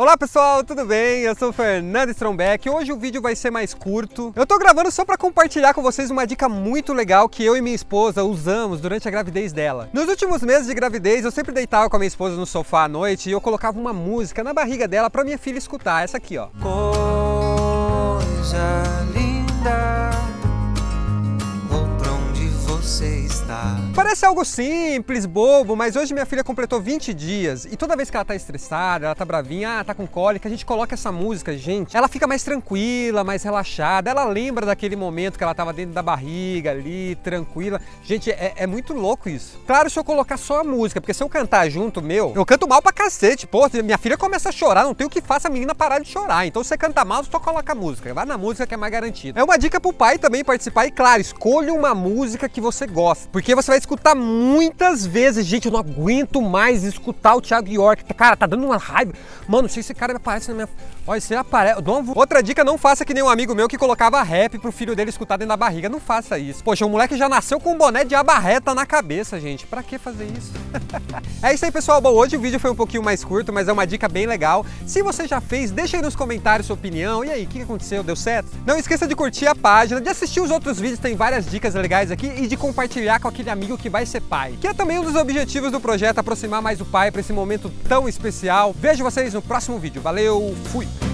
Olá pessoal, tudo bem? Eu sou o Fernando Strombeck. Hoje o vídeo vai ser mais curto. Eu tô gravando só para compartilhar com vocês uma dica muito legal que eu e minha esposa usamos durante a gravidez dela. Nos últimos meses de gravidez, eu sempre deitava com a minha esposa no sofá à noite e eu colocava uma música na barriga dela para minha filha escutar, essa aqui, ó. Coisa Parece algo simples, bobo, mas hoje minha filha completou 20 dias e toda vez que ela tá estressada, ela tá bravinha, ah, tá com cólica, a gente coloca essa música, gente, ela fica mais tranquila, mais relaxada, ela lembra daquele momento que ela tava dentro da barriga ali, tranquila. Gente, é, é muito louco isso. Claro, se eu colocar só a música, porque se eu cantar junto, meu, eu canto mal pra cacete, pô, minha filha começa a chorar, não tem o que faça a menina parar de chorar. Então você canta mal, só coloca a música, vai na música que é mais garantida. É uma dica pro pai também participar e claro, escolha uma música que você gosta, porque você vai escutar muitas vezes. Gente, eu não aguento mais escutar o Thiago York. Cara, tá dando uma raiva. Mano, se esse cara aparece na minha. Olha, se aparece. Outra dica: não faça que nem um amigo meu que colocava rap pro filho dele escutar dentro da barriga. Não faça isso. Poxa, o moleque já nasceu com um boné de abarreta na cabeça, gente. Pra que fazer isso? é isso aí, pessoal. Bom, hoje o vídeo foi um pouquinho mais curto, mas é uma dica bem legal. Se você já fez, deixa aí nos comentários sua opinião. E aí, o que aconteceu? Deu certo? Não esqueça de curtir a página, de assistir os outros vídeos, tem várias dicas legais aqui e de compartilhar com aquele amigo que vai ser pai. Que é também um dos objetivos do projeto, aproximar mais o pai para esse momento tão especial. Vejo vocês no próximo vídeo. Valeu, fui!